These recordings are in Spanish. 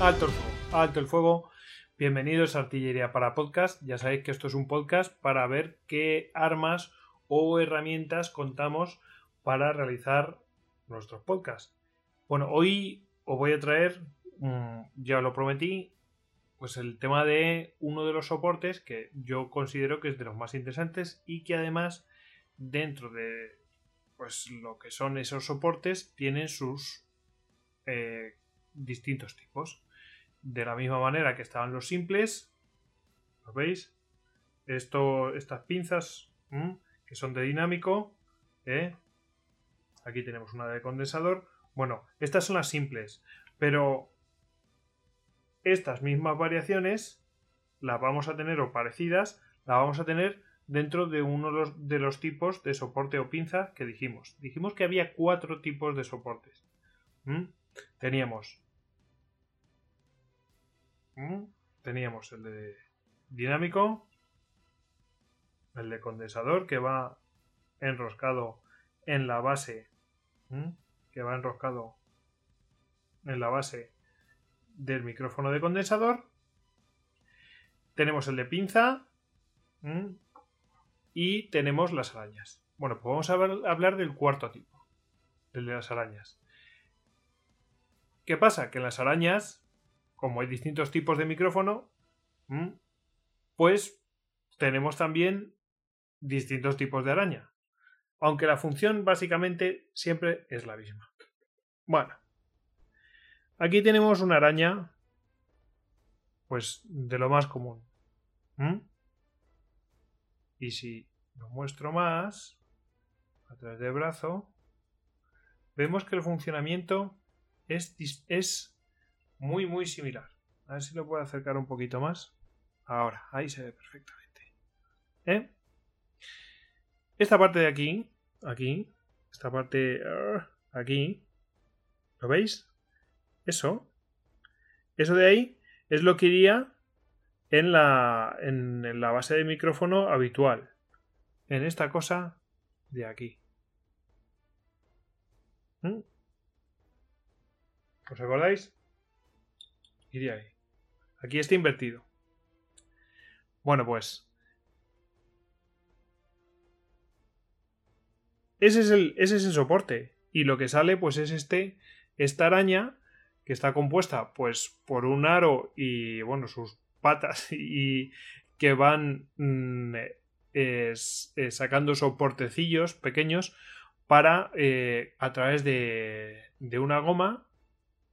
Alto el fuego, alto el fuego. Bienvenidos a Artillería para Podcast. Ya sabéis que esto es un podcast para ver qué armas o herramientas contamos para realizar nuestros podcasts. Bueno, hoy os voy a traer, mm, ya lo prometí, pues el tema de uno de los soportes que yo considero que es de los más interesantes y que además dentro de pues lo que son esos soportes tienen sus eh, distintos tipos. De la misma manera que estaban los simples, ¿lo veis? Estas pinzas que son de dinámico, ¿eh? aquí tenemos una de condensador. Bueno, estas son las simples, pero estas mismas variaciones las vamos a tener o parecidas, las vamos a tener dentro de uno de los, tipos de soporte o pinza que dijimos. Dijimos que había cuatro tipos de soportes. Teníamos teníamos el de dinámico, el de condensador que va enroscado en la base, que va enroscado en la base del micrófono de condensador. Tenemos el de pinza y tenemos las arañas. Bueno, pues vamos a hablar del cuarto tipo, el de las arañas. ¿Qué pasa? Que en las arañas como hay distintos tipos de micrófono, pues tenemos también distintos tipos de araña. Aunque la función básicamente siempre es la misma. Bueno, aquí tenemos una araña, pues de lo más común. Y si lo muestro más, a través del brazo, vemos que el funcionamiento es, es muy, muy similar. A ver si lo puedo acercar un poquito más. Ahora, ahí se ve perfectamente. ¿Eh? Esta parte de aquí, aquí, esta parte aquí, ¿lo veis? Eso, eso de ahí es lo que iría en la, en, la base de micrófono habitual. En esta cosa de aquí. ¿Mm? ¿Os acordáis? Iría ahí. Aquí está invertido. Bueno, pues. Ese es, el, ese es el soporte. Y lo que sale, pues es este. Esta araña. Que está compuesta, pues, por un aro y. bueno, sus patas. Y que van. Mm, sacando soportecillos pequeños. Para. Eh, a través de. de una goma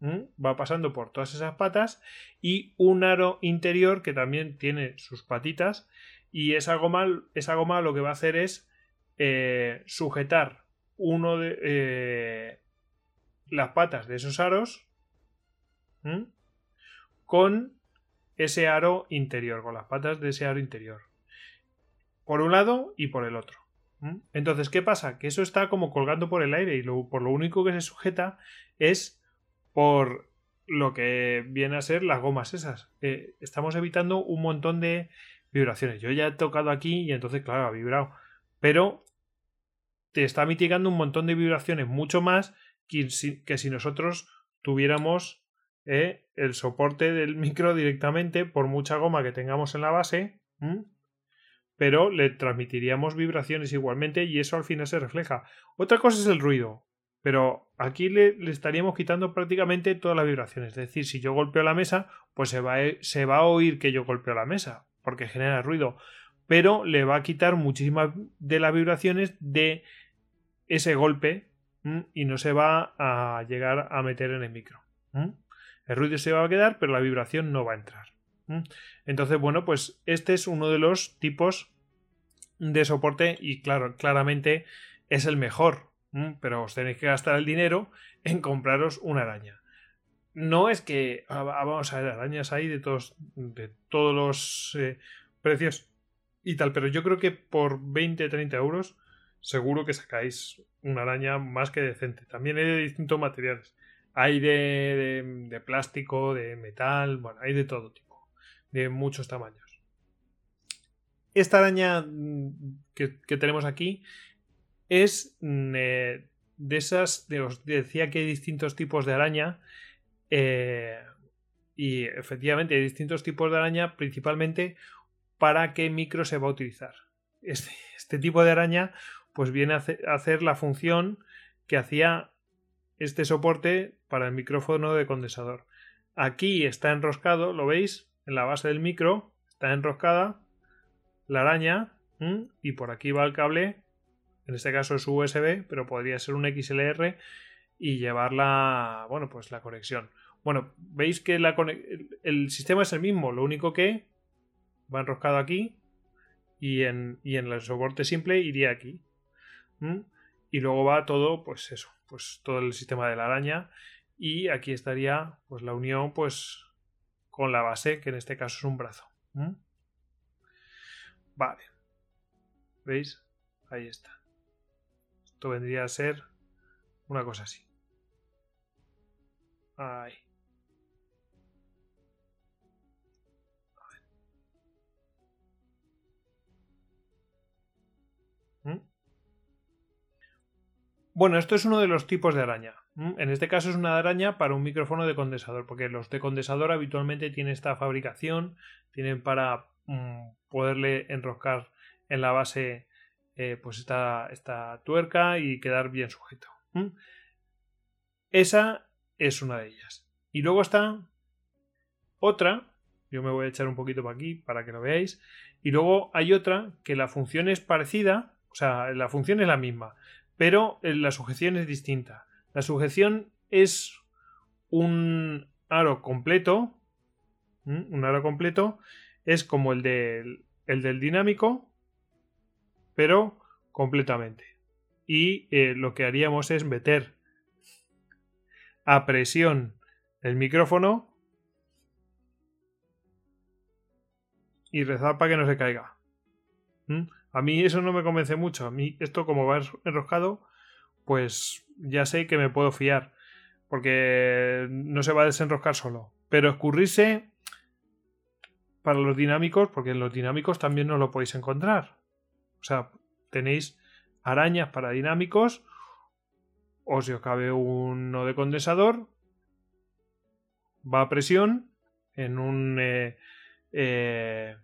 va pasando por todas esas patas y un aro interior que también tiene sus patitas y esa goma, esa goma lo que va a hacer es eh, sujetar uno de eh, las patas de esos aros con ese aro interior, con las patas de ese aro interior. Por un lado y por el otro. Entonces, ¿qué pasa? Que eso está como colgando por el aire y por lo único que se sujeta es por lo que viene a ser las gomas esas. Eh, estamos evitando un montón de vibraciones. Yo ya he tocado aquí y entonces, claro, ha vibrado. Pero te está mitigando un montón de vibraciones, mucho más que si, nosotros tuviéramos eh, el soporte del micro directamente, por mucha goma que tengamos en la base, pero le transmitiríamos vibraciones igualmente y eso al final se refleja. Otra cosa es el ruido. Pero aquí le, estaríamos quitando prácticamente todas las vibraciones. Es decir, si yo golpeo la mesa, pues se va, se va a oír que yo golpeo la mesa, porque genera ruido. Pero le va a quitar muchísimas de las vibraciones de ese golpe y no se va a llegar a meter en el micro. El ruido se va a quedar, pero la vibración no va a entrar. Entonces, bueno, pues este es uno de los tipos de soporte y claro, claramente es el mejor pero os tenéis que gastar el dinero en compraros una araña. No es que vamos a ver arañas ahí de todos, de todos los eh, precios y tal, pero yo creo que por 20-30 euros seguro que sacáis una araña más que decente. También hay de distintos materiales. Hay de, de, plástico, de metal, bueno, hay de todo tipo, de muchos tamaños. Esta araña mm, que tenemos aquí es mm, eh, de esas, de os decía que hay distintos tipos de araña, eh, y efectivamente hay distintos tipos de araña, principalmente para qué micro se va a utilizar. Este, este tipo de araña pues viene a hacer la función que hacía este soporte para el micrófono de condensador. Aquí está enroscado, ¿lo veis? En la base del micro está enroscada la araña y por aquí va el cable. En este caso es USB, pero podría ser un XLR y llevarla, bueno, pues la conexión. Bueno, veis que el sistema es el mismo, lo único que va enroscado aquí y en, y en el soporte simple iría aquí. Y luego va todo, pues eso, pues todo el sistema de la araña y aquí estaría pues la unión pues con la base, que en este caso es un brazo. Vale. ¿Veis? Ahí está. Esto vendría a ser una cosa así. Ahí. Bueno, esto es uno de los tipos de araña. En este caso es una araña para un micrófono de condensador, porque los de condensador habitualmente tienen esta fabricación, tienen para mm, poderle enroscar en la base eh, pues esta, esta, tuerca y quedar bien sujeto. Esa es una de ellas. Y luego está otra, yo me voy a echar un poquito para aquí para que lo veáis, y luego hay otra que la función es parecida, o sea, la función es la misma, pero eh, la sujeción es distinta. La sujeción es un aro completo, un aro completo, es como el del, el del dinámico, pero completamente. Y eh, lo que haríamos es meter a presión el micrófono y rezar para que no se caiga. A mí eso no me convence mucho. A mí esto como va enroscado, pues ya sé que me puedo fiar. Porque no se va a desenroscar solo. Pero escurrirse para los dinámicos, porque en los dinámicos también no lo podéis encontrar. Sea, tenéis arañas para dinámicos. O si os cabe uno de condensador. Va a presión en un... Eh, eh,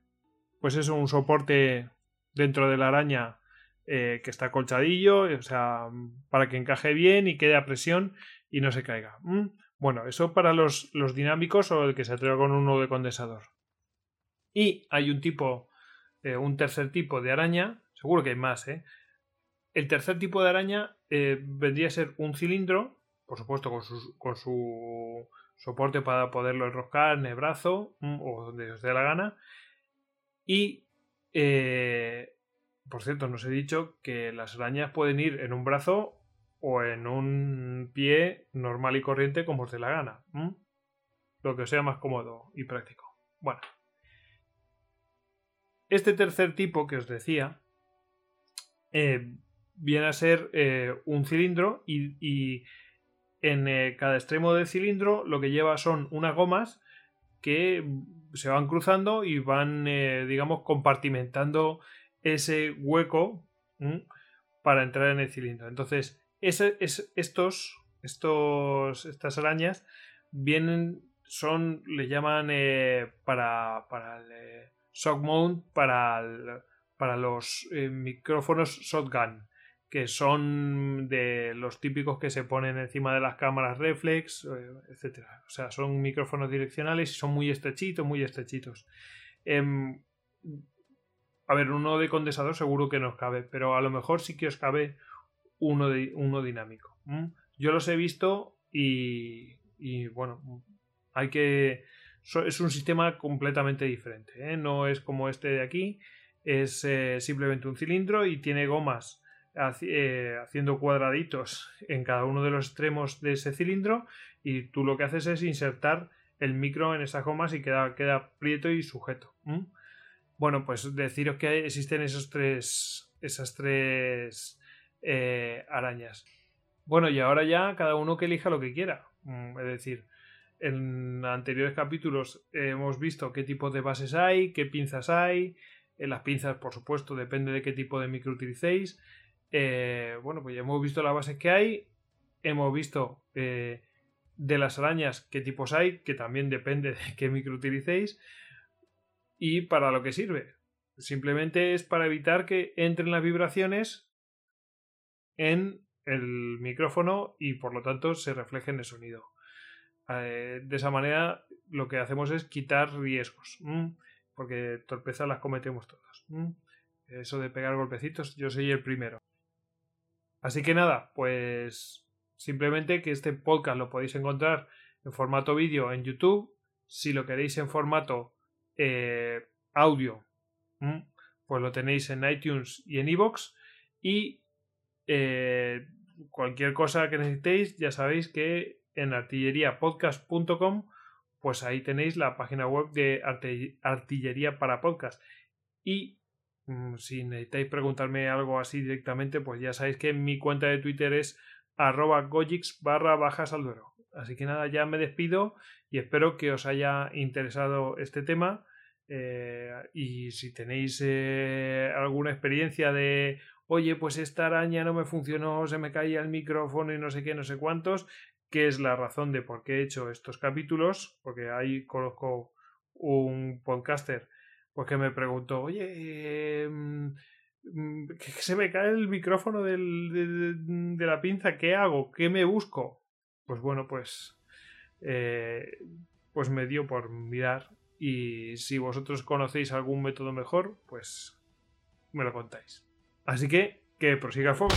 pues eso, un soporte dentro de la araña eh, que está colchadillo, o sea, para que encaje bien y quede a presión y no se caiga. Bueno, eso para los, los, dinámicos o el que se atreva con uno de condensador. Y hay un tipo, un tercer tipo de araña, seguro que hay más, ¿eh? El tercer tipo de araña eh, vendría a ser un cilindro, por supuesto con su, soporte para poderlo enroscar en el brazo mm, o donde os dé la gana. Y eh, por cierto, nos he dicho que las arañas pueden ir en un brazo o en un pie normal y corriente como os dé la gana. Lo que sea más cómodo y práctico. Bueno. Este tercer tipo que os decía eh, viene a ser eh, un cilindro y, en cada extremo del cilindro lo que lleva son unas gomas que se van cruzando y van, eh, digamos, compartimentando ese hueco para entrar en el cilindro. Entonces, ese, es, estos, estos, estas arañas vienen, son, le llaman eh, para, para el eh, shock mount, para, para los micrófonos shotgun que son de los típicos que se ponen encima de las cámaras reflex, eh, etcétera. O sea, son micrófonos direccionales y son muy estrechitos, muy estrechitos. Em, a ver, uno de condensador seguro que nos cabe, pero a lo mejor sí que os cabe uno, de, uno dinámico. Yo los he visto y, y bueno, hay que... Es un sistema completamente diferente. ¿eh? No es como este de aquí. Es eh, simplemente un cilindro y tiene gomas eh, haciendo cuadraditos en cada uno de los extremos de ese cilindro y tú lo que haces es insertar el micro en esas gomas y queda, queda prieto y sujeto. Bueno, pues deciros que existen esos tres, esas tres eh, arañas. Bueno, y ahora ya cada uno que elija lo que quiera. Es decir, en anteriores capítulos hemos visto qué tipo de bases hay, qué pinzas hay. Las pinzas, por supuesto, depende de qué tipo de micro utilicéis. Eh, bueno, pues ya hemos visto las bases que hay, hemos visto eh, de las arañas, qué tipos hay, que también depende de qué micro utilicéis, y para lo que sirve. Simplemente es para evitar que entren las vibraciones en el micrófono y por lo tanto se refleje en el sonido. Eh, de esa manera lo que hacemos es quitar riesgos, porque torpezas las cometemos todos. Eso de pegar golpecitos, yo soy el primero. Así que nada, pues simplemente que este podcast lo podéis encontrar en formato vídeo en YouTube. Si lo queréis en formato eh, audio, pues lo tenéis en iTunes y en iVoox. Y eh, cualquier cosa que necesitéis, ya sabéis que en artilleriapodcast.com, pues ahí tenéis la página web de Artillería para Podcast. Y mm, si necesitáis preguntarme algo así directamente, pues ya sabéis que mi cuenta de Twitter es arroba gojix barra bajas al. Así que nada, ya me despido y espero que os haya interesado este tema. Eh, y si tenéis eh, alguna experiencia de, oye, pues esta araña no me funcionó, se me caía el micrófono y no sé qué, no sé cuántos, qué es la razón de por qué he hecho estos capítulos, porque ahí conozco un podcaster pues que me preguntó, oye, em, mm, que se me cae el micrófono de, la pinza, ¿qué hago? ¿Qué me busco? Pues bueno, pues, eh, pues me dio por mirar y si vosotros conocéis algún método mejor, pues me lo contáis. Así que, que prosiga el fuego.